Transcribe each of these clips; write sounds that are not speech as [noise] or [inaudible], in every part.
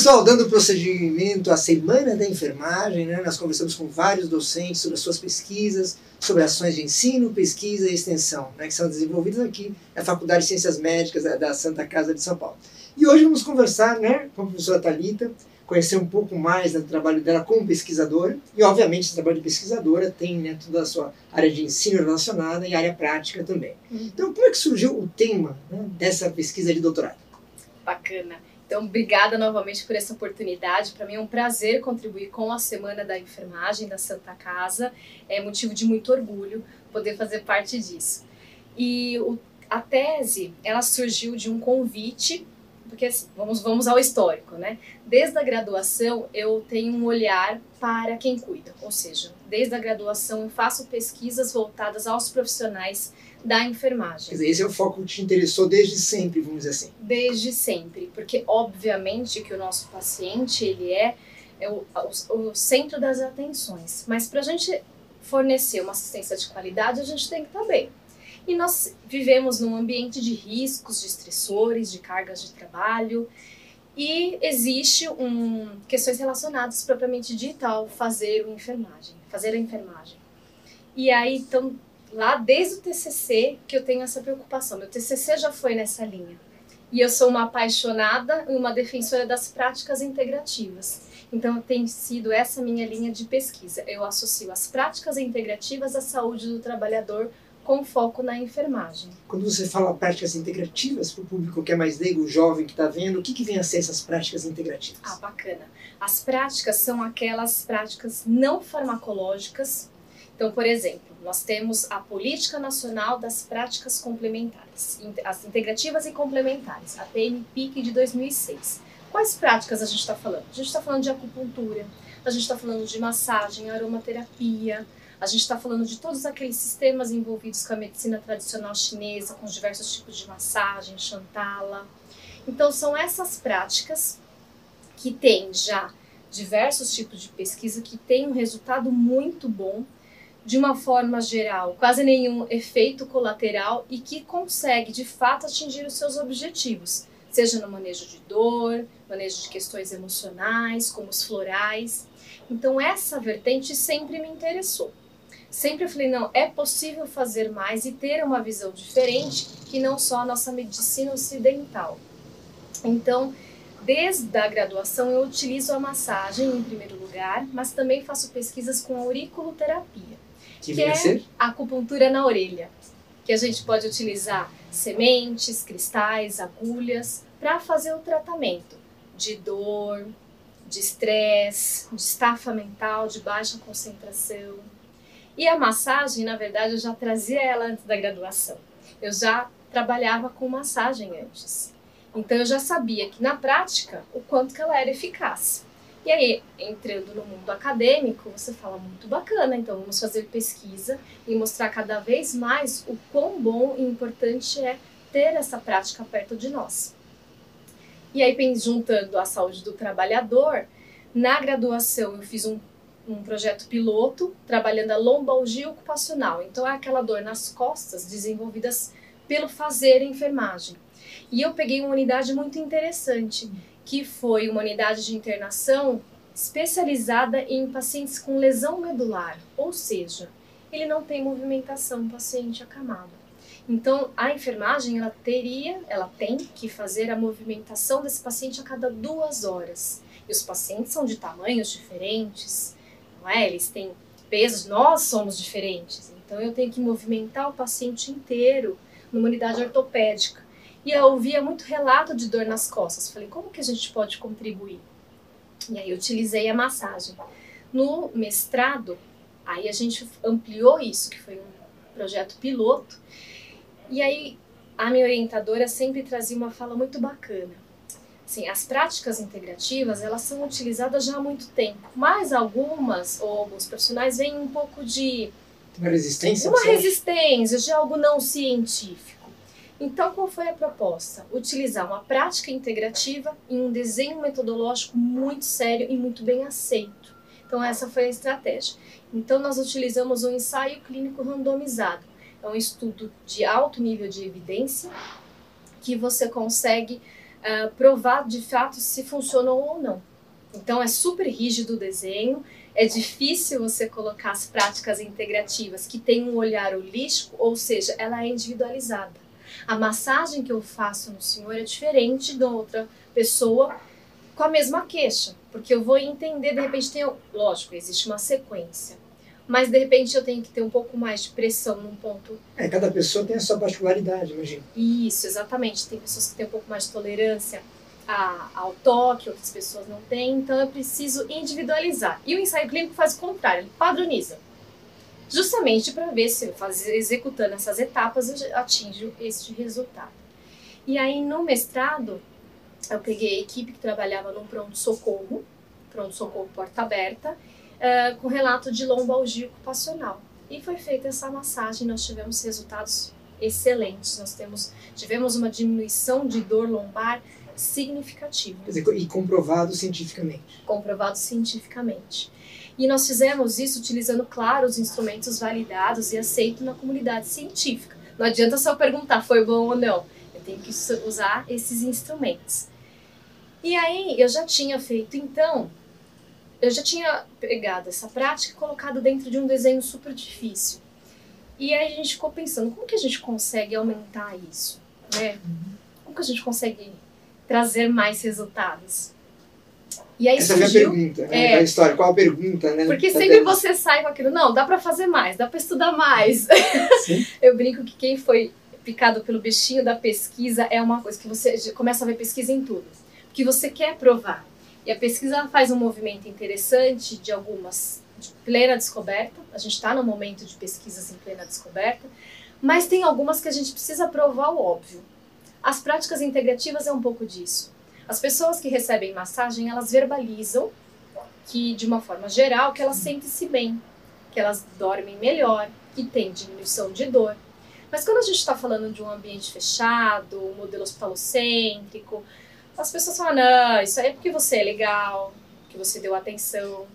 pessoal, dando procedimento à Semana da Enfermagem, né, nós conversamos com vários docentes sobre as suas pesquisas, sobre ações de ensino, pesquisa e extensão, né, que são desenvolvidas aqui na Faculdade de Ciências Médicas da Santa Casa de São Paulo. E hoje vamos conversar né, com a professora Talita, conhecer um pouco mais do trabalho dela como pesquisadora, e obviamente esse trabalho de pesquisadora tem né, toda a sua área de ensino relacionada e área prática também. Uhum. Então, como é que surgiu o tema né, dessa pesquisa de doutorado? Bacana. Então, obrigada novamente por essa oportunidade. Para mim é um prazer contribuir com a Semana da Enfermagem da Santa Casa. É motivo de muito orgulho poder fazer parte disso. E o, a tese, ela surgiu de um convite, porque assim, vamos, vamos ao histórico, né? Desde a graduação, eu tenho um olhar para quem cuida, ou seja, desde a graduação eu faço pesquisas voltadas aos profissionais da enfermagem. Quer dizer, esse é o foco que te interessou desde sempre, vamos dizer assim. Desde sempre, porque obviamente que o nosso paciente ele é, é o, o, o centro das atenções, mas para a gente fornecer uma assistência de qualidade a gente tem que estar tá bem. E nós vivemos num ambiente de riscos, de estressores, de cargas de trabalho, e existe um, questões relacionadas propriamente ao fazer o enfermagem, fazer a enfermagem. E aí, então, lá desde o TCC que eu tenho essa preocupação. Meu TCC já foi nessa linha. E eu sou uma apaixonada e uma defensora das práticas integrativas. Então, tem sido essa minha linha de pesquisa. Eu associo as práticas integrativas à saúde do trabalhador com foco na enfermagem. Quando você fala práticas integrativas, para o público que é mais leigo, o jovem que está vendo, o que, que vem a ser essas práticas integrativas? Ah, bacana. As práticas são aquelas práticas não farmacológicas. Então, por exemplo, nós temos a Política Nacional das Práticas Complementares, as integrativas e complementares, a PNPIC de 2006. Quais práticas a gente está falando? A gente está falando de acupuntura, a gente está falando de massagem, aromaterapia, a gente está falando de todos aqueles sistemas envolvidos com a medicina tradicional chinesa, com os diversos tipos de massagem, chantala. Então, são essas práticas que têm já diversos tipos de pesquisa que têm um resultado muito bom de uma forma geral, quase nenhum efeito colateral e que consegue de fato atingir os seus objetivos, seja no manejo de dor, manejo de questões emocionais, como os florais. Então, essa vertente sempre me interessou. Sempre eu falei, não, é possível fazer mais e ter uma visão diferente que não só a nossa medicina ocidental. Então, desde a graduação eu utilizo a massagem em primeiro lugar, mas também faço pesquisas com auriculoterapia que, que é ser? acupuntura na orelha, que a gente pode utilizar sementes, cristais, agulhas para fazer o tratamento de dor, de estresse, de estafa mental, de baixa concentração. E a massagem, na verdade, eu já trazia ela antes da graduação. Eu já trabalhava com massagem antes. Então eu já sabia que na prática o quanto que ela era eficaz. E aí, entrando no mundo acadêmico, você fala muito bacana, então vamos fazer pesquisa e mostrar cada vez mais o quão bom e importante é ter essa prática perto de nós. E aí, juntando a saúde do trabalhador, na graduação eu fiz um, um projeto piloto trabalhando a lombalgia ocupacional. Então, é aquela dor nas costas desenvolvidas pelo fazer enfermagem. E eu peguei uma unidade muito interessante que foi uma unidade de internação especializada em pacientes com lesão medular, ou seja, ele não tem movimentação, paciente acamado. Então, a enfermagem ela teria, ela tem que fazer a movimentação desse paciente a cada duas horas. E os pacientes são de tamanhos diferentes, não é? Eles têm pesos, nós somos diferentes. Então, eu tenho que movimentar o paciente inteiro numa unidade ortopédica. E eu ouvia muito relato de dor nas costas. Falei, como que a gente pode contribuir? E aí eu utilizei a massagem. No mestrado, aí a gente ampliou isso, que foi um projeto piloto. E aí a minha orientadora sempre trazia uma fala muito bacana. Assim, as práticas integrativas, elas são utilizadas já há muito tempo, mas algumas ou alguns profissionais veem um pouco de uma resistência, uma resistência de algo não científico. Então, qual foi a proposta? Utilizar uma prática integrativa em um desenho metodológico muito sério e muito bem aceito. Então, essa foi a estratégia. Então, nós utilizamos um ensaio clínico randomizado. É um estudo de alto nível de evidência que você consegue uh, provar de fato se funcionou ou não. Então é super rígido o desenho, é difícil você colocar as práticas integrativas que têm um olhar holístico, ou seja, ela é individualizada. A massagem que eu faço no senhor é diferente da outra pessoa com a mesma queixa, porque eu vou entender, de repente tem, lógico, existe uma sequência, mas de repente eu tenho que ter um pouco mais de pressão num ponto. É, cada pessoa tem a sua particularidade, imagina. Isso, exatamente. Tem pessoas que têm um pouco mais de tolerância a, ao toque, outras pessoas não têm, então eu preciso individualizar. E o ensaio clínico faz o contrário, ele padroniza. Justamente para ver se faz, executando essas etapas eu atinjo este resultado. E aí no mestrado, eu peguei a equipe que trabalhava no pronto-socorro, pronto-socorro porta aberta, uh, com relato de lombalgia ocupacional. E foi feita essa massagem, nós tivemos resultados excelentes. Nós temos, tivemos uma diminuição de dor lombar significativa. Quer dizer, e comprovado cientificamente. Comprovado cientificamente. E nós fizemos isso utilizando, claro, os instrumentos validados e aceitos na comunidade científica. Não adianta só perguntar foi bom ou não. Eu tenho que usar esses instrumentos. E aí eu já tinha feito, então, eu já tinha pegado essa prática e colocado dentro de um desenho super difícil. E aí a gente ficou pensando, como que a gente consegue aumentar isso? Né? Como que a gente consegue trazer mais resultados. E aí Essa surgiu, é a pergunta, né? É, a história, qual a pergunta, né? Porque sempre você sai com aquilo, não, dá para fazer mais, dá para estudar mais. [laughs] Eu brinco que quem foi picado pelo bichinho da pesquisa é uma coisa que você começa a ver pesquisa em tudo, que você quer provar. E a pesquisa faz um movimento interessante de algumas de plena descoberta. A gente está no momento de pesquisas em plena descoberta, mas tem algumas que a gente precisa provar o óbvio. As práticas integrativas é um pouco disso. As pessoas que recebem massagem, elas verbalizam que, de uma forma geral, que elas sentem-se bem, que elas dormem melhor, que tem diminuição de dor. Mas quando a gente está falando de um ambiente fechado, um modelo hospitalocêntrico, as pessoas falam, não, isso aí é porque você é legal, que você deu atenção.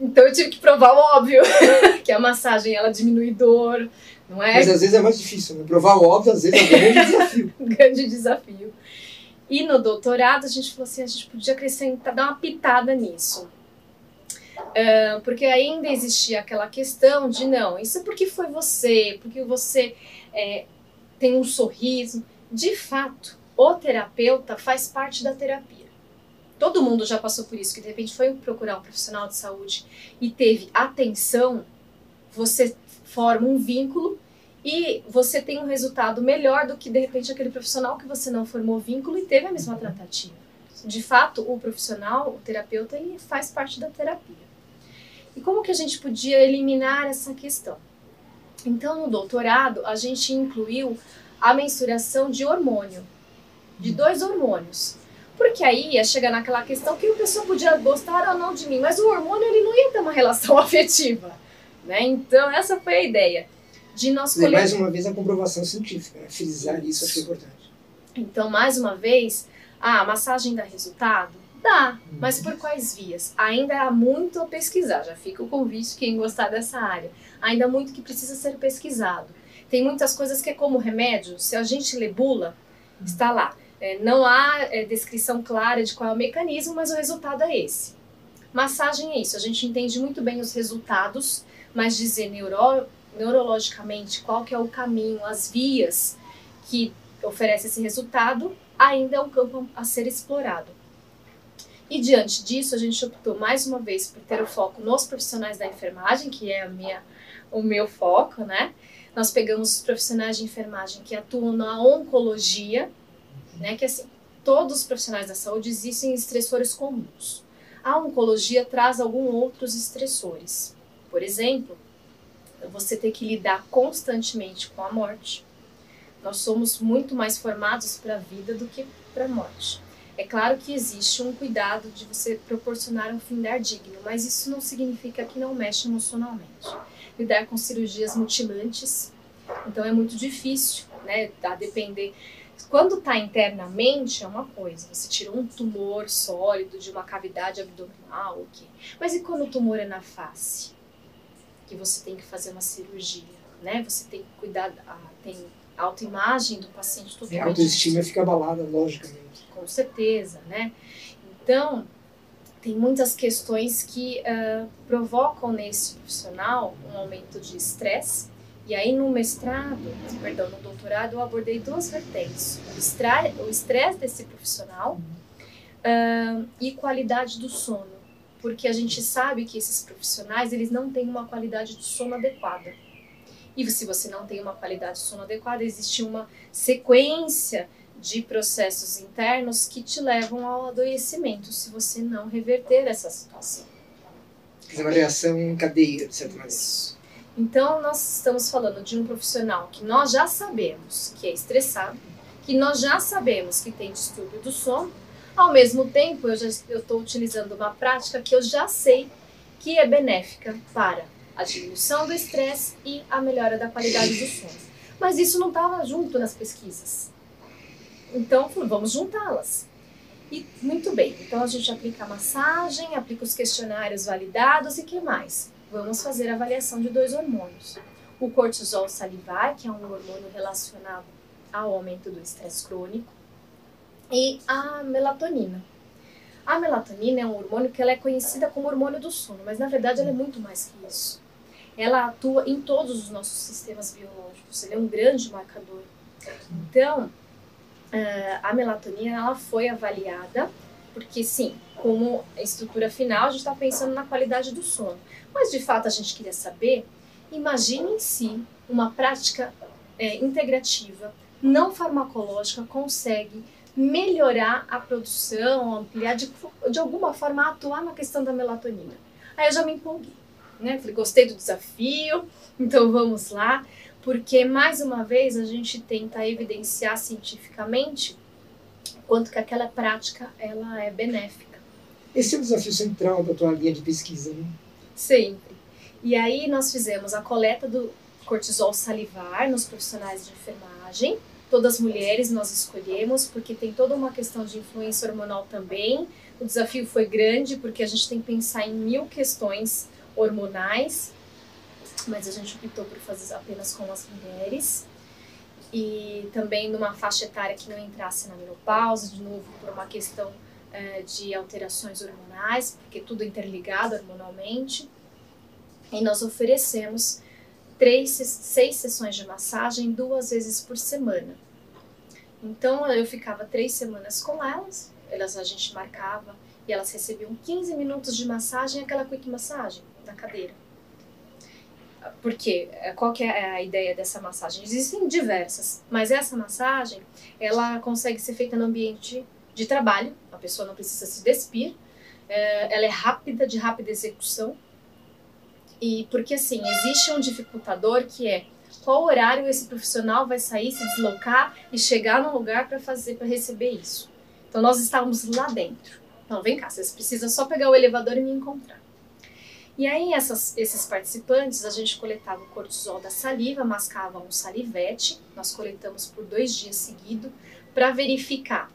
Então eu tive que provar o óbvio, [laughs] que a massagem ela diminui dor, não é? Mas às vezes é mais difícil, né? Provar o óbvio às vezes é um grande desafio. um [laughs] grande desafio. E no doutorado a gente falou assim, a gente podia acrescentar, dar uma pitada nisso. Uh, porque ainda existia aquela questão de não, isso é porque foi você, porque você é, tem um sorriso. De fato, o terapeuta faz parte da terapia. Todo mundo já passou por isso, que de repente foi procurar um profissional de saúde e teve atenção, você forma um vínculo e você tem um resultado melhor do que de repente aquele profissional que você não formou vínculo e teve a mesma tratativa. De fato, o profissional, o terapeuta, ele faz parte da terapia. E como que a gente podia eliminar essa questão? Então, no doutorado, a gente incluiu a mensuração de hormônio, de dois hormônios. Porque aí ia chegar naquela questão que a pessoa podia gostar ou não de mim, mas o hormônio ele não ia ter uma relação [laughs] afetiva. Né? Então, essa foi a ideia. De nós colher... Mais uma vez, a comprovação científica, né? frisar isso, acho importante. Então, mais uma vez, a massagem dá resultado? Dá, uhum. mas por quais vias? Ainda há muito a pesquisar, já fica o convite quem gostar dessa área. Ainda há muito que precisa ser pesquisado. Tem muitas coisas que é como remédio, se a gente lê bula, está lá. É, não há é, descrição clara de qual é o mecanismo, mas o resultado é esse. Massagem é isso, a gente entende muito bem os resultados mas dizer neuro, neurologicamente qual que é o caminho, as vias que oferece esse resultado, ainda é um campo a ser explorado. E diante disso, a gente optou mais uma vez por ter o foco nos profissionais da enfermagem, que é a minha, o meu foco, né? Nós pegamos os profissionais de enfermagem que atuam na oncologia, né? Que assim, todos os profissionais da saúde existem estressores comuns. A oncologia traz alguns outros estressores. Por exemplo, você ter que lidar constantemente com a morte. Nós somos muito mais formados para a vida do que para a morte. É claro que existe um cuidado de você proporcionar um findar digno, mas isso não significa que não mexe emocionalmente. Lidar com cirurgias mutilantes, então é muito difícil, né? A depender. Quando está internamente é uma coisa, você tira um tumor sólido de uma cavidade abdominal, ok. Mas e quando o tumor é na face? Que você tem que fazer uma cirurgia, né? Você tem que cuidar, ah, tem autoimagem do paciente totalmente. A autoestima fica abalada, logicamente. Com certeza, né? Então, tem muitas questões que uh, provocam nesse profissional um aumento de estresse. E aí no mestrado, perdão, no doutorado, eu abordei duas vertentes: o estresse desse profissional uh, e qualidade do sono, porque a gente sabe que esses profissionais eles não têm uma qualidade de sono adequada. E se você não tem uma qualidade de sono adequada, existe uma sequência de processos internos que te levam ao adoecimento se você não reverter essa situação. Uma reação em cadeia, de certa maneira. Então, nós estamos falando de um profissional que nós já sabemos que é estressado, que nós já sabemos que tem distúrbio do sono, ao mesmo tempo eu estou utilizando uma prática que eu já sei que é benéfica para a diminuição do estresse e a melhora da qualidade do sono. Mas isso não estava junto nas pesquisas. Então, vamos juntá-las. E muito bem, então a gente aplica a massagem, aplica os questionários validados e que mais? Vamos fazer a avaliação de dois hormônios. O cortisol salivar, que é um hormônio relacionado ao aumento do estresse crônico, e a melatonina. A melatonina é um hormônio que ela é conhecida como hormônio do sono, mas na verdade ela é muito mais que isso. Ela atua em todos os nossos sistemas biológicos, ele é um grande marcador. Então, uh, a melatonina ela foi avaliada, porque sim, como estrutura final, a gente está pensando na qualidade do sono. Mas de fato a gente queria saber, imagine em si uma prática é, integrativa, não farmacológica, consegue melhorar a produção, ampliar, de, de alguma forma atuar na questão da melatonina. Aí eu já me empolguei, né? Falei, gostei do desafio, então vamos lá porque mais uma vez a gente tenta evidenciar cientificamente quanto que aquela prática ela é benéfica. Esse é o desafio central da tua linha de pesquisa, né? Sempre. E aí nós fizemos a coleta do cortisol salivar nos profissionais de enfermagem. Todas as mulheres nós escolhemos porque tem toda uma questão de influência hormonal também. O desafio foi grande porque a gente tem que pensar em mil questões hormonais mas a gente optou por fazer apenas com as mulheres. E também numa faixa etária que não entrasse na menopausa, de novo, por uma questão é, de alterações hormonais, porque tudo é interligado hormonalmente. E nós oferecemos três, seis sessões de massagem duas vezes por semana. Então eu ficava três semanas com elas, elas a gente marcava e elas recebiam 15 minutos de massagem, aquela quick massagem na cadeira. Porque eh, qual que é a ideia dessa massagem? Existem diversas, mas essa massagem ela consegue ser feita no ambiente de trabalho. A pessoa não precisa se despir. É, ela é rápida, de rápida execução. E porque assim existe um dificultador que é qual horário esse profissional vai sair, se deslocar e chegar no lugar para fazer, para receber isso. Então nós estávamos lá dentro. Não, vem cá, vocês precisam só pegar o elevador e me encontrar. E aí, essas, esses participantes, a gente coletava o cortisol da saliva, mascava um salivete, nós coletamos por dois dias seguidos, para verificar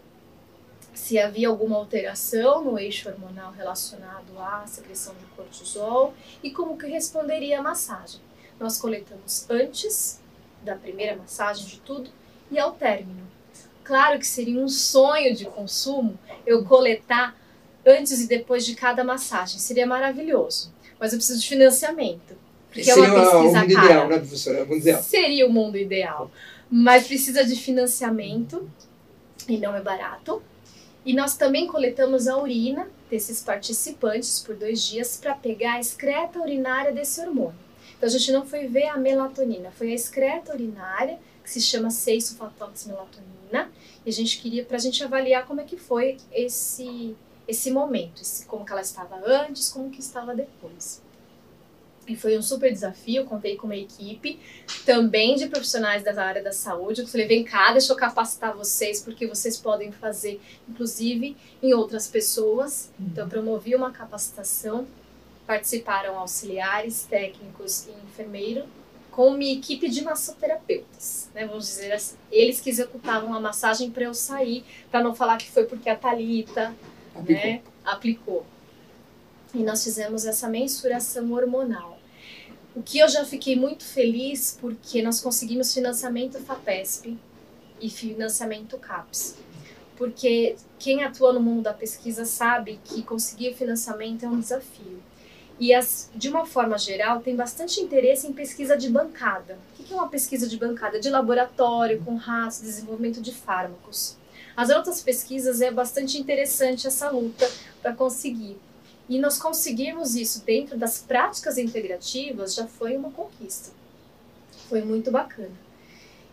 se havia alguma alteração no eixo hormonal relacionado à secreção de cortisol e como que responderia a massagem. Nós coletamos antes da primeira massagem de tudo e ao término. Claro que seria um sonho de consumo eu coletar antes e depois de cada massagem, seria maravilhoso mas eu preciso de financiamento. Porque Seria é uma pesquisa o mundo cara. ideal, né, professora? O mundo ideal. Seria o mundo ideal. Mas precisa de financiamento e não é barato. E nós também coletamos a urina desses participantes por dois dias para pegar a excreta urinária desse hormônio. Então a gente não foi ver a melatonina, foi a excreta urinária, que se chama 6 melatonina e a gente queria para a gente avaliar como é que foi esse esse momento, esse, como que ela estava antes, como que estava depois. E foi um super desafio, contei com uma equipe também de profissionais da área da saúde. Eu falei, vem cá, deixa eu capacitar vocês, porque vocês podem fazer, inclusive, em outras pessoas. Então, promovi uma capacitação, participaram auxiliares, técnicos e enfermeiro, com uma equipe de massoterapeutas, né, vamos dizer assim. Eles que executavam a massagem para eu sair, para não falar que foi porque a Talita aplicou. Né, aplicou. E nós fizemos essa mensuração hormonal. O que eu já fiquei muito feliz porque nós conseguimos financiamento FAPESP e financiamento CAPES. Porque quem atua no mundo da pesquisa sabe que conseguir financiamento é um desafio. E as, de uma forma geral, tem bastante interesse em pesquisa de bancada. O que é uma pesquisa de bancada? De laboratório, com ratos, desenvolvimento de fármacos. As outras pesquisas é bastante interessante essa luta para conseguir. E nós conseguirmos isso dentro das práticas integrativas já foi uma conquista. Foi muito bacana.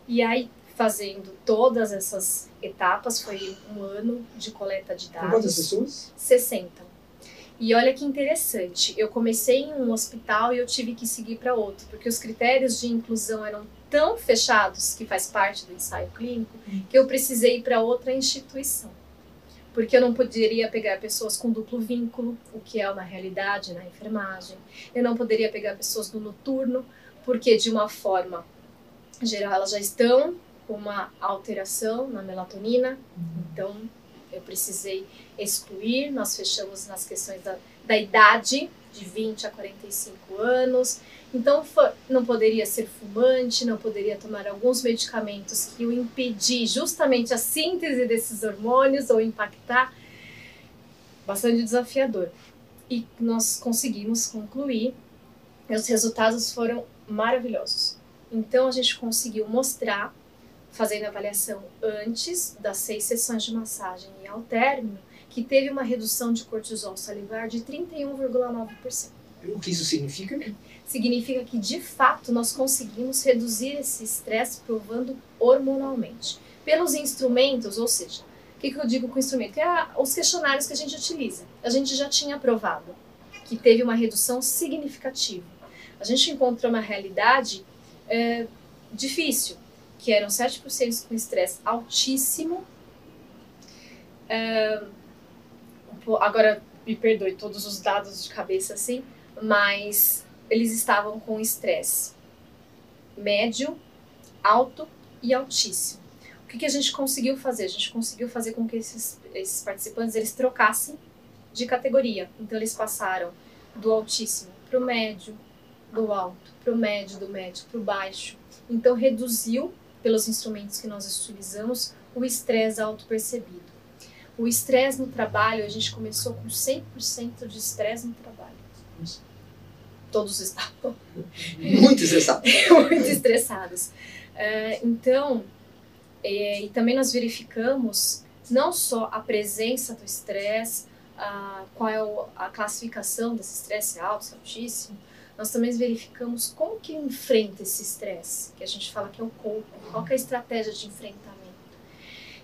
E aí, fazendo todas essas etapas, foi um ano de coleta de dados. quantas pessoas? 60. E olha que interessante, eu comecei em um hospital e eu tive que seguir para outro, porque os critérios de inclusão eram tão fechados, que faz parte do ensaio clínico, que eu precisei ir para outra instituição porque eu não poderia pegar pessoas com duplo vínculo, o que é uma realidade na enfermagem. Eu não poderia pegar pessoas no noturno, porque de uma forma geral elas já estão com uma alteração na melatonina, então eu precisei excluir. Nós fechamos nas questões da, da idade, de 20 a 45 anos. Então, não poderia ser fumante, não poderia tomar alguns medicamentos que o impedir justamente a síntese desses hormônios ou impactar. Bastante desafiador. E nós conseguimos concluir, os resultados foram maravilhosos. Então, a gente conseguiu mostrar, fazendo avaliação antes das seis sessões de massagem e ao término, que teve uma redução de cortisol salivar de 31,9%. O que isso significa? significa que de fato nós conseguimos reduzir esse estresse provando hormonalmente. Pelos instrumentos, ou seja, o que, que eu digo com instrumento? É os questionários que a gente utiliza. A gente já tinha provado que teve uma redução significativa. A gente encontrou uma realidade é, difícil, que eram 7% com estresse altíssimo. É, agora, me perdoe todos os dados de cabeça assim, mas eles estavam com estresse médio, alto e altíssimo. O que, que, a gente conseguiu fazer? A gente conseguiu fazer com que esses, esses participantes eles trocassem de categoria. Então eles passaram do altíssimo para o médio, do alto para o médio, do médio para o baixo. Então reduziu, pelos instrumentos que nós utilizamos, o estresse auto-percebido. O estresse no trabalho, a gente começou com 100% de estresse no trabalho todos estavam [laughs] muito estressados. muito estressados. Uh, então, é, e também nós verificamos não só a presença do estresse, uh, qual é o, a classificação desse estresse alto, altíssimo, nós também verificamos como que enfrenta esse estresse, que a gente fala que é o corpo, qual é a estratégia de enfrentamento.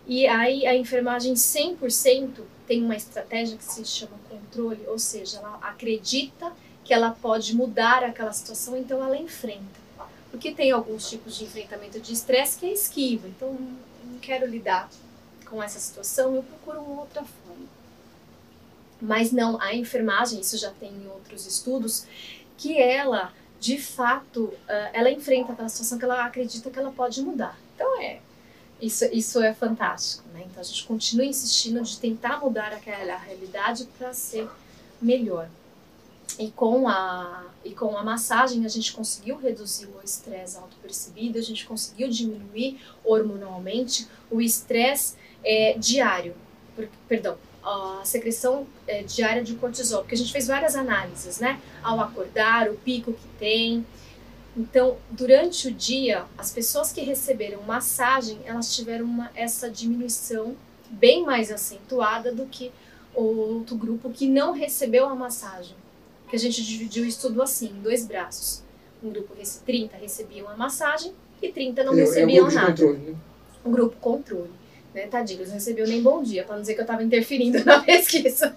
E aí a enfermagem 100% tem uma estratégia que se chama controle, ou seja, ela acredita que ela pode mudar aquela situação, então ela enfrenta. Porque tem alguns tipos de enfrentamento de estresse que é esquiva, então não quero lidar com essa situação, eu procuro uma outra forma. Mas não, a enfermagem, isso já tem em outros estudos, que ela, de fato, ela enfrenta aquela situação que ela acredita que ela pode mudar. Então é, isso, isso é fantástico, né? Então a gente continua insistindo de tentar mudar aquela realidade para ser melhor. E com a, e com a massagem a gente conseguiu reduzir o estresse auto-percebido, a gente conseguiu diminuir hormonalmente o estresse é, diário, perdão, a secreção é, diária de cortisol, porque a gente fez várias análises, né? Ao acordar, o pico que tem. Então, durante o dia, as pessoas que receberam massagem, elas tiveram uma, essa diminuição bem mais acentuada do que o outro grupo que não recebeu a massagem que a gente dividiu o estudo assim, em dois braços. Um grupo, 30 recebiam a massagem e 30 não é, recebiam é nada. Controle, né? Um grupo controle. Né? Tadinho, eles não recebiam nem bom dia, para não dizer que eu estava interferindo [laughs] na pesquisa.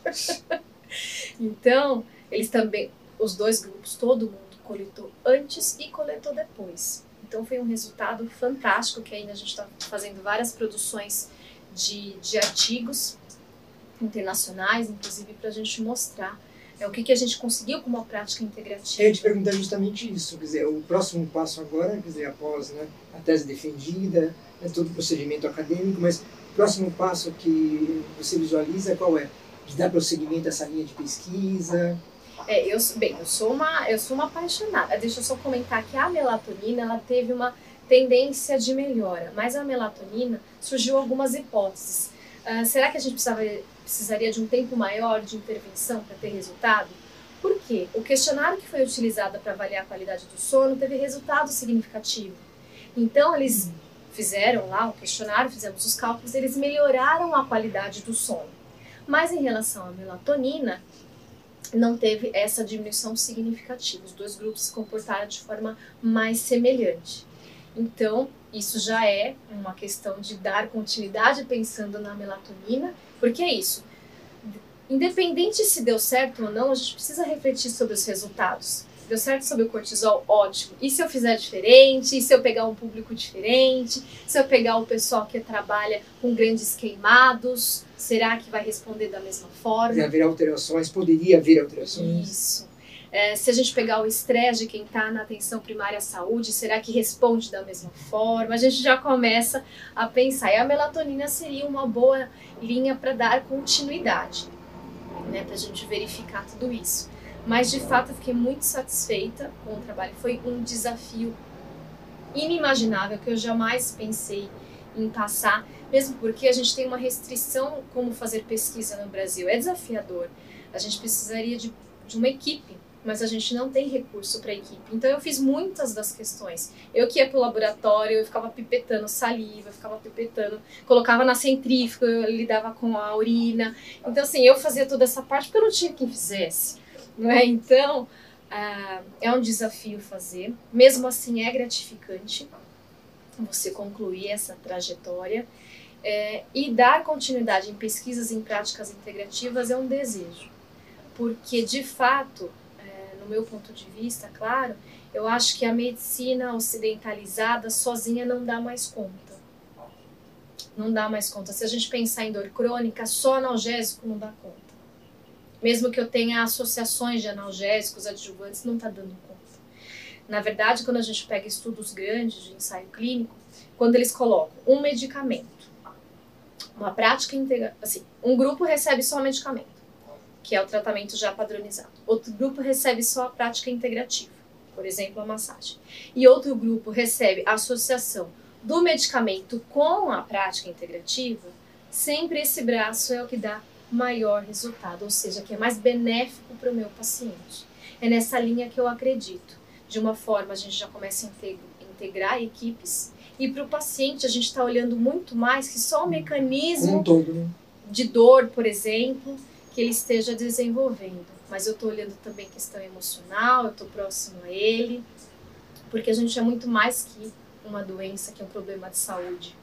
então, eles também, os dois grupos, todo mundo coletou antes e coletou depois. Então foi um resultado fantástico que ainda a gente está fazendo várias produções de, de artigos internacionais, inclusive para a gente mostrar é o que, que a gente conseguiu com uma prática integrativa. Eu ia te perguntar justamente isso, quer dizer, o próximo passo agora, quer dizer, após né, a tese defendida, né, todo o procedimento acadêmico, mas o próximo passo que você visualiza qual é? De dar prosseguimento a essa linha de pesquisa? É, eu, bem, eu sou uma, eu sou uma apaixonada. Deixa eu só comentar que a melatonina, ela teve uma tendência de melhora, mas a melatonina surgiu algumas hipóteses. Uh, será que a gente precisava, precisaria de um tempo maior de intervenção para ter resultado? Por quê? O questionário que foi utilizado para avaliar a qualidade do sono teve resultado significativo. Então, eles fizeram lá o questionário, fizemos os cálculos, eles melhoraram a qualidade do sono. Mas em relação à melatonina, não teve essa diminuição significativa. Os dois grupos se comportaram de forma mais semelhante. Então, isso já é uma questão de dar continuidade pensando na melatonina, porque é isso. Independente se deu certo ou não, a gente precisa refletir sobre os resultados. Deu certo sobre o cortisol? Ótimo. E se eu fizer diferente? E se eu pegar um público diferente? Se eu pegar o pessoal que trabalha com grandes queimados? Será que vai responder da mesma forma? Vai haver alterações? Poderia haver alterações? Isso. É, se a gente pegar o estresse de quem está na atenção primária à saúde, será que responde da mesma forma? A gente já começa a pensar. E a melatonina seria uma boa linha para dar continuidade né, para a gente verificar tudo isso. Mas de fato eu fiquei muito satisfeita com o trabalho. Foi um desafio inimaginável que eu jamais pensei em passar, mesmo porque a gente tem uma restrição como fazer pesquisa no Brasil. É desafiador. A gente precisaria de, de uma equipe mas a gente não tem recurso para equipe. Então eu fiz muitas das questões. Eu que ia para o laboratório, eu ficava pipetando saliva, eu ficava pipetando, colocava na centrífuga, eu lidava com a urina. Então assim, eu fazia toda essa parte porque eu não tinha quem fizesse. Não é? Então uh, é um desafio fazer. Mesmo assim é gratificante você concluir essa trajetória. É, e dar continuidade em pesquisas em práticas integrativas é um desejo, porque de fato meu ponto de vista, claro, eu acho que a medicina ocidentalizada sozinha não dá mais conta. Não dá mais conta. Se a gente pensar em dor crônica, só analgésico não dá conta. Mesmo que eu tenha associações de analgésicos adjuvantes, não está dando conta. Na verdade, quando a gente pega estudos grandes de ensaio clínico, quando eles colocam um medicamento, uma prática integra, assim, um grupo recebe só medicamento que é o tratamento já padronizado. Outro grupo recebe só a prática integrativa, por exemplo, a massagem. E outro grupo recebe a associação do medicamento com a prática integrativa. Sempre esse braço é o que dá maior resultado, ou seja, que é mais benéfico para o meu paciente. É nessa linha que eu acredito. De uma forma, a gente já começa a integrar equipes e para o paciente a gente está olhando muito mais que só o mecanismo um todo, né? de dor, por exemplo, que ele esteja desenvolvendo. Mas eu estou olhando também questão emocional, eu estou próximo a ele, porque a gente é muito mais que uma doença, que é um problema de saúde.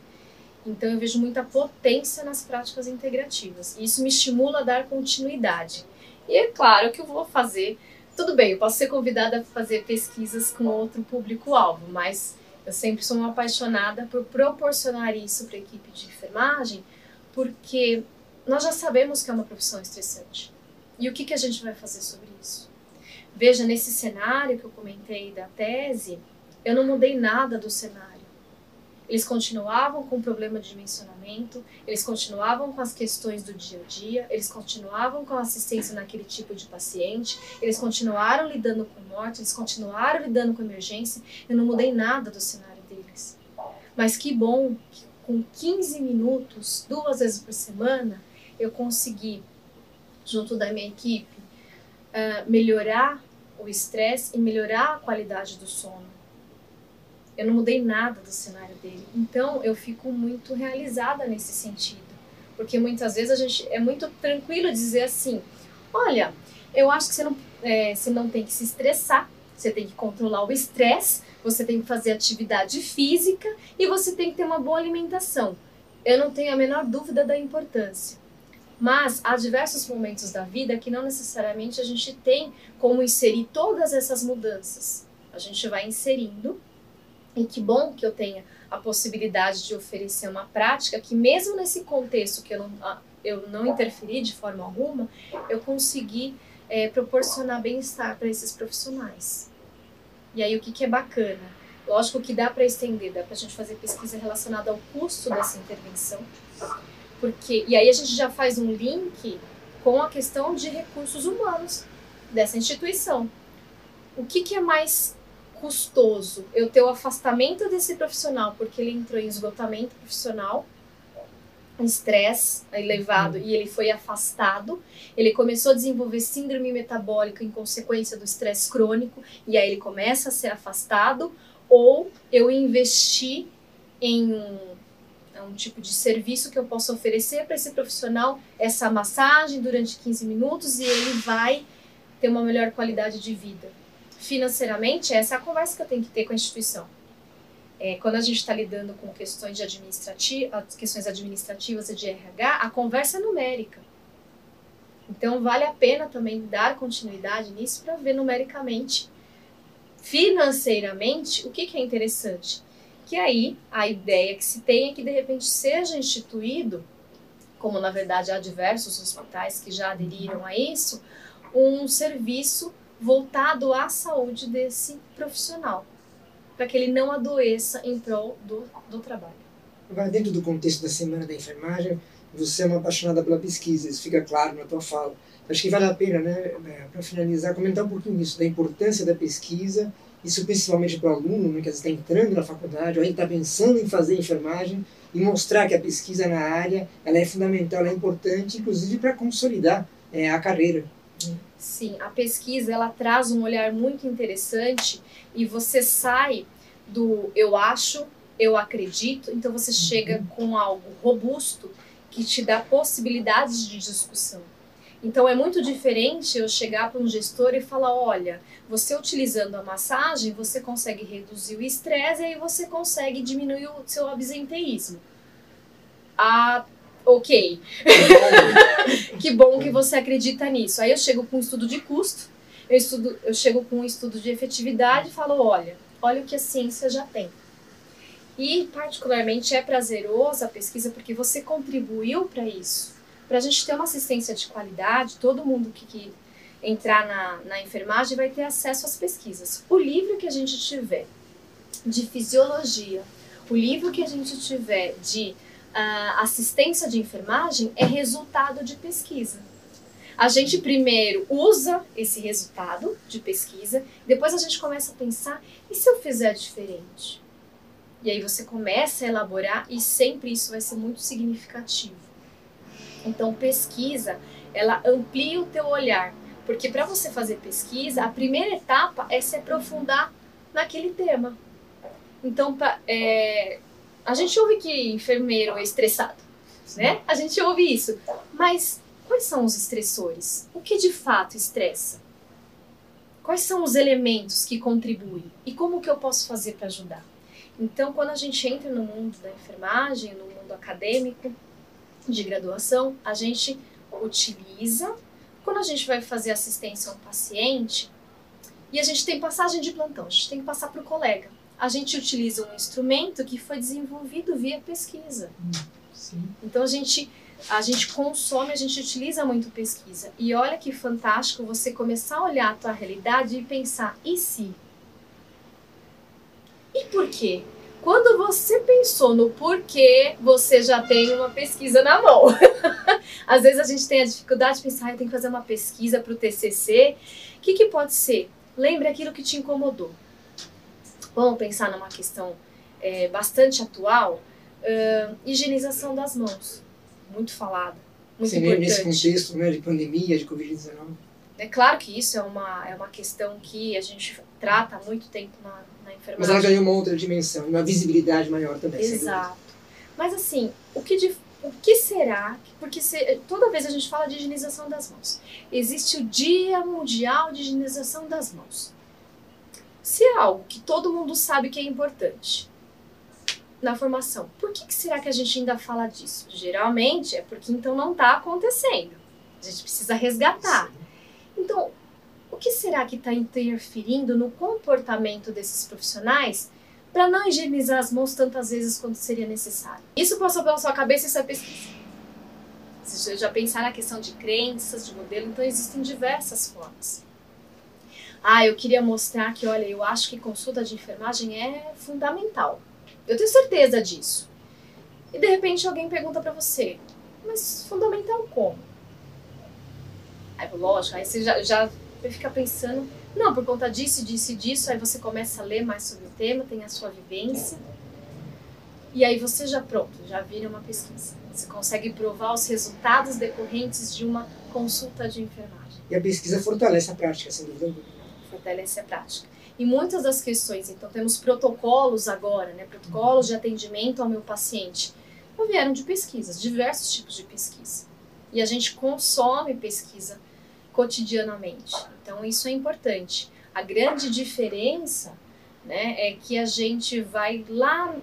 Então eu vejo muita potência nas práticas integrativas. E isso me estimula a dar continuidade. E é claro que eu vou fazer. Tudo bem, eu posso ser convidada a fazer pesquisas com outro público-alvo, mas eu sempre sou uma apaixonada por proporcionar isso para a equipe de enfermagem, porque nós já sabemos que é uma profissão estressante. E o que, que a gente vai fazer sobre isso? Veja, nesse cenário que eu comentei da tese, eu não mudei nada do cenário. Eles continuavam com o problema de dimensionamento, eles continuavam com as questões do dia a dia, eles continuavam com a assistência naquele tipo de paciente, eles continuaram lidando com morte, eles continuaram lidando com emergência. Eu não mudei nada do cenário deles. Mas que bom que com 15 minutos, duas vezes por semana, eu consegui, junto da minha equipe, uh, melhorar o estresse e melhorar a qualidade do sono. Eu não mudei nada do cenário dele. Então eu fico muito realizada nesse sentido. Porque muitas vezes a gente é muito tranquilo dizer assim: olha, eu acho que você não, é, você não tem que se estressar, você tem que controlar o estresse, você tem que fazer atividade física e você tem que ter uma boa alimentação. Eu não tenho a menor dúvida da importância. Mas há diversos momentos da vida que não necessariamente a gente tem como inserir todas essas mudanças. A gente vai inserindo, e que bom que eu tenha a possibilidade de oferecer uma prática que, mesmo nesse contexto que eu não, eu não interferi de forma alguma, eu consegui é, proporcionar bem-estar para esses profissionais. E aí, o que, que é bacana? Lógico que dá para estender, dá para a gente fazer pesquisa relacionada ao custo dessa intervenção porque e aí a gente já faz um link com a questão de recursos humanos. dessa instituição. O que, que é mais custoso? Eu ter o afastamento desse profissional porque ele entrou em esgotamento profissional, estresse elevado e ele foi afastado. Ele começou a desenvolver síndrome metabólica em consequência do estresse crônico e aí ele começa a ser afastado. Ou eu investi em um é um tipo de serviço que eu posso oferecer para esse profissional, essa massagem durante 15 minutos e ele vai ter uma melhor qualidade de vida. Financeiramente, essa é a conversa que eu tenho que ter com a instituição. É, quando a gente está lidando com questões, de questões administrativas e de RH, a conversa é numérica. Então, vale a pena também dar continuidade nisso para ver numericamente, financeiramente, o que, que é interessante que aí a ideia que se tem é que de repente seja instituído, como na verdade há diversos hospitais que já aderiram a isso, um serviço voltado à saúde desse profissional, para que ele não adoeça em prol do, do trabalho. Agora, dentro do contexto da Semana da Enfermagem, você é uma apaixonada pela pesquisa, isso fica claro na tua fala. Acho que vale a pena, né, é, para finalizar, comentar um pouquinho isso, da importância da pesquisa isso principalmente para o aluno né, que está entrando na faculdade, ou ainda está pensando em fazer enfermagem, e mostrar que a pesquisa na área ela é fundamental, ela é importante, inclusive para consolidar é, a carreira. Sim, a pesquisa ela traz um olhar muito interessante e você sai do eu acho, eu acredito, então você chega uhum. com algo robusto que te dá possibilidades de discussão. Então é muito diferente eu chegar para um gestor e falar: olha, você utilizando a massagem, você consegue reduzir o estresse e aí você consegue diminuir o seu absenteísmo. Ah, ok. [laughs] que bom que você acredita nisso. Aí eu chego com um estudo de custo, eu, estudo, eu chego com um estudo de efetividade e falo: olha, olha o que a ciência já tem. E, particularmente, é prazeroso a pesquisa porque você contribuiu para isso para a gente ter uma assistência de qualidade, todo mundo que, que entrar na, na enfermagem vai ter acesso às pesquisas. O livro que a gente tiver de fisiologia, o livro que a gente tiver de uh, assistência de enfermagem é resultado de pesquisa. A gente primeiro usa esse resultado de pesquisa, depois a gente começa a pensar: e se eu fizer diferente? E aí você começa a elaborar e sempre isso vai ser muito significativo. Então, pesquisa, ela amplia o teu olhar, porque para você fazer pesquisa, a primeira etapa é se aprofundar naquele tema. Então, pra, é, a gente ouve que enfermeiro é estressado, né? A gente ouve isso. Mas quais são os estressores? O que de fato estressa? Quais são os elementos que contribuem? E como que eu posso fazer para ajudar? Então, quando a gente entra no mundo da enfermagem, no mundo acadêmico, de graduação, a gente utiliza quando a gente vai fazer assistência a um paciente e a gente tem passagem de plantão, a gente tem que passar para o colega. A gente utiliza um instrumento que foi desenvolvido via pesquisa. Sim. Então a gente a gente consome, a gente utiliza muito pesquisa. E olha que fantástico você começar a olhar a tua realidade e pensar, e se? E por quê? Quando você pensou no porquê, você já tem uma pesquisa na mão. [laughs] Às vezes a gente tem a dificuldade de pensar, ah, eu tenho que fazer uma pesquisa para o TCC. O que, que pode ser? Lembre aquilo que te incomodou. Vamos pensar numa questão é, bastante atual, uh, higienização das mãos. Muito falada, muito Sim, importante. Nesse contexto né, de pandemia, de Covid-19. É claro que isso é uma, é uma questão que a gente trata há muito tempo na, na enfermagem. Mas ela ganhou uma outra dimensão, uma visibilidade maior também. Exato. Mas assim, o que, de, o que será? Porque se, toda vez a gente fala de higienização das mãos. Existe o Dia Mundial de Higienização das Mãos. Se é algo que todo mundo sabe que é importante na formação, por que, que será que a gente ainda fala disso? Geralmente é porque então não está acontecendo. A gente precisa resgatar. Sim. Então, o que será que está interferindo no comportamento desses profissionais para não higienizar as mãos tantas vezes quanto seria necessário? Isso passou pela sua cabeça e você pesquisa. Você já pensar na questão de crenças, de modelo, então existem diversas formas. Ah, eu queria mostrar que, olha, eu acho que consulta de enfermagem é fundamental. Eu tenho certeza disso. E de repente alguém pergunta para você, mas fundamental como? Aí, lógico, aí você já, já vai ficar pensando, não, por conta disso, disso e disso, aí você começa a ler mais sobre o tema, tem a sua vivência. E aí você já pronto, já vira uma pesquisa. Você consegue provar os resultados decorrentes de uma consulta de enfermagem. E a pesquisa fortalece a prática, sem dúvida alguma. A prática. E muitas das questões, então temos protocolos agora, né, protocolos de atendimento ao meu paciente, então, vieram de pesquisas, diversos tipos de pesquisa. E a gente consome pesquisa cotidianamente. Então isso é importante. A grande diferença né, é que a gente vai lá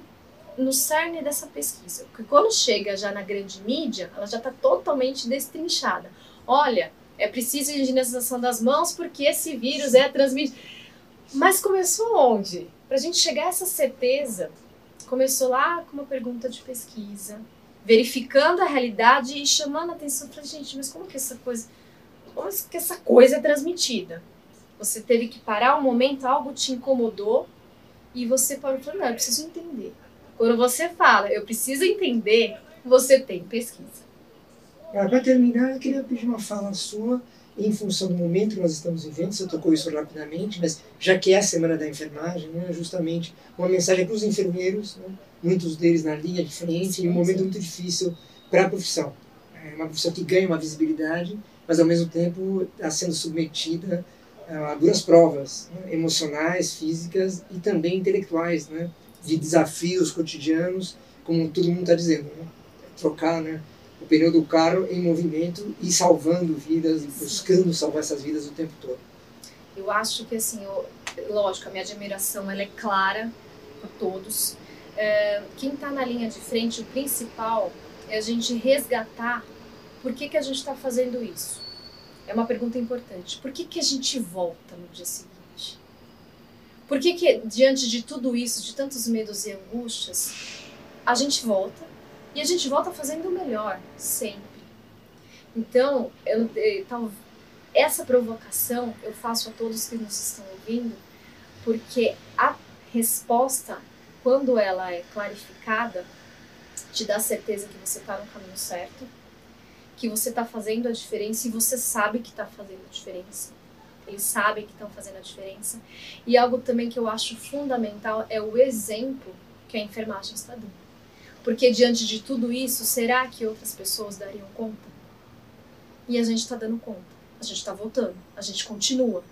no cerne dessa pesquisa. Porque quando chega já na grande mídia, ela já está totalmente destrinchada. Olha, é preciso higienização das mãos porque esse vírus é transmitido. Mas começou onde? Para a gente chegar a essa certeza, começou lá com uma pergunta de pesquisa, verificando a realidade e chamando a atenção para gente, mas como que essa coisa como que essa coisa é transmitida. Você teve que parar um momento, algo te incomodou e você parou e falou, não, eu preciso entender. Quando você fala, eu preciso entender, você tem pesquisa. Para terminar, eu queria pedir uma fala sua em função do momento que nós estamos vivendo, você tocou isso rapidamente, mas já que é a Semana da Enfermagem, né, justamente uma mensagem para os enfermeiros, né, muitos deles na linha de frente, em um momento muito difícil para a profissão. É uma profissão que ganha uma visibilidade, mas ao mesmo tempo está sendo submetida a duras provas né, emocionais, físicas e também intelectuais, né, de desafios cotidianos, como todo mundo está dizendo, né, trocar né, o pneu do carro em movimento e salvando vidas e buscando salvar essas vidas o tempo todo. Eu acho que assim, eu, lógico, a minha admiração ela é clara por todos. É, quem está na linha de frente, o principal é a gente resgatar por que, que a gente está fazendo isso? É uma pergunta importante. Por que, que a gente volta no dia seguinte? Por que, que, diante de tudo isso, de tantos medos e angústias, a gente volta e a gente volta fazendo o melhor, sempre. Então, eu, eu, essa provocação eu faço a todos que nos estão ouvindo, porque a resposta, quando ela é clarificada, te dá certeza que você está no caminho certo que você está fazendo a diferença e você sabe que está fazendo a diferença. Eles sabem que estão fazendo a diferença. E algo também que eu acho fundamental é o exemplo que a enfermagem está dando. Porque diante de tudo isso, será que outras pessoas dariam conta? E a gente está dando conta. A gente está voltando. A gente continua.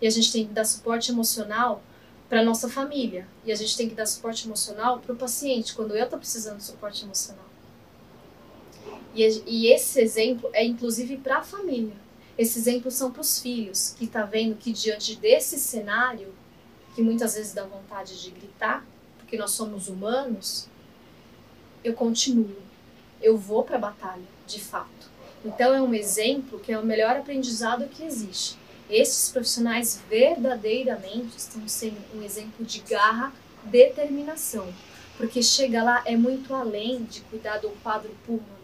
E a gente tem que dar suporte emocional para nossa família. E a gente tem que dar suporte emocional para o paciente, quando eu estou precisando de suporte emocional. E, e esse exemplo é inclusive para a família. Esses exemplos são para os filhos, que está vendo que diante desse cenário, que muitas vezes dá vontade de gritar, porque nós somos humanos, eu continuo, eu vou para a batalha, de fato. Então é um exemplo que é o melhor aprendizado que existe. Esses profissionais verdadeiramente estão sendo um exemplo de garra, determinação, porque chega lá é muito além de cuidar do quadro pulmonar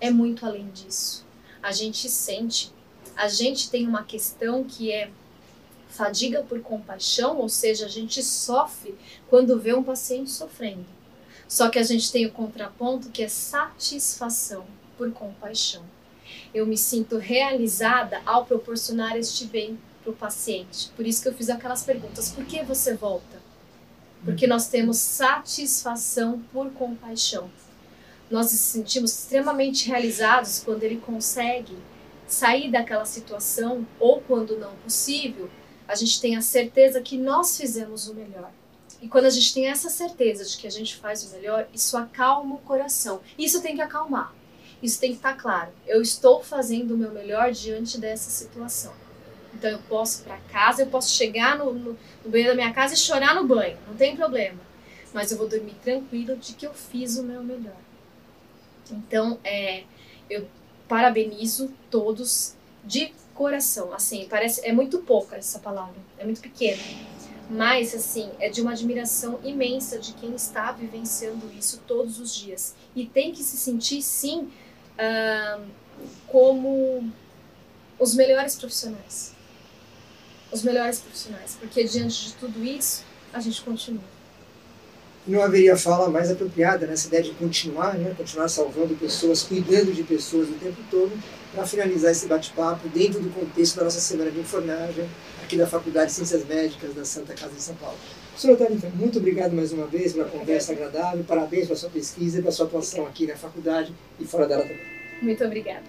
é muito além disso. A gente sente, a gente tem uma questão que é fadiga por compaixão, ou seja, a gente sofre quando vê um paciente sofrendo. Só que a gente tem o contraponto que é satisfação por compaixão. Eu me sinto realizada ao proporcionar este bem para o paciente. Por isso que eu fiz aquelas perguntas: por que você volta? Porque nós temos satisfação por compaixão nós nos sentimos extremamente realizados quando ele consegue sair daquela situação ou quando não possível, a gente tem a certeza que nós fizemos o melhor. E quando a gente tem essa certeza de que a gente faz o melhor, isso acalma o coração. Isso tem que acalmar. Isso tem que estar claro. Eu estou fazendo o meu melhor diante dessa situação. Então eu posso ir para casa, eu posso chegar no, no, no banheiro da minha casa e chorar no banho, não tem problema. Mas eu vou dormir tranquilo de que eu fiz o meu melhor. Então, é, eu parabenizo todos de coração. Assim, parece é muito pouca essa palavra, é muito pequena, mas assim é de uma admiração imensa de quem está vivenciando isso todos os dias. E tem que se sentir sim uh, como os melhores profissionais, os melhores profissionais, porque diante de tudo isso a gente continua. não haveria fala mais apropriada nessa ideia de continuar, né, continuar salvando pessoas, cuidando de pessoas o tempo todo, para finalizar esse bate-papo dentro do contexto da nossa semana de enfermagem aqui da Faculdade de Ciências Médicas da Santa Casa de São Paulo. Professora Thalita, muito obrigado mais uma vez pela conversa agradável, parabéns pela sua pesquisa e pela sua atuação aqui na faculdade e fora dela também. Muito obrigada.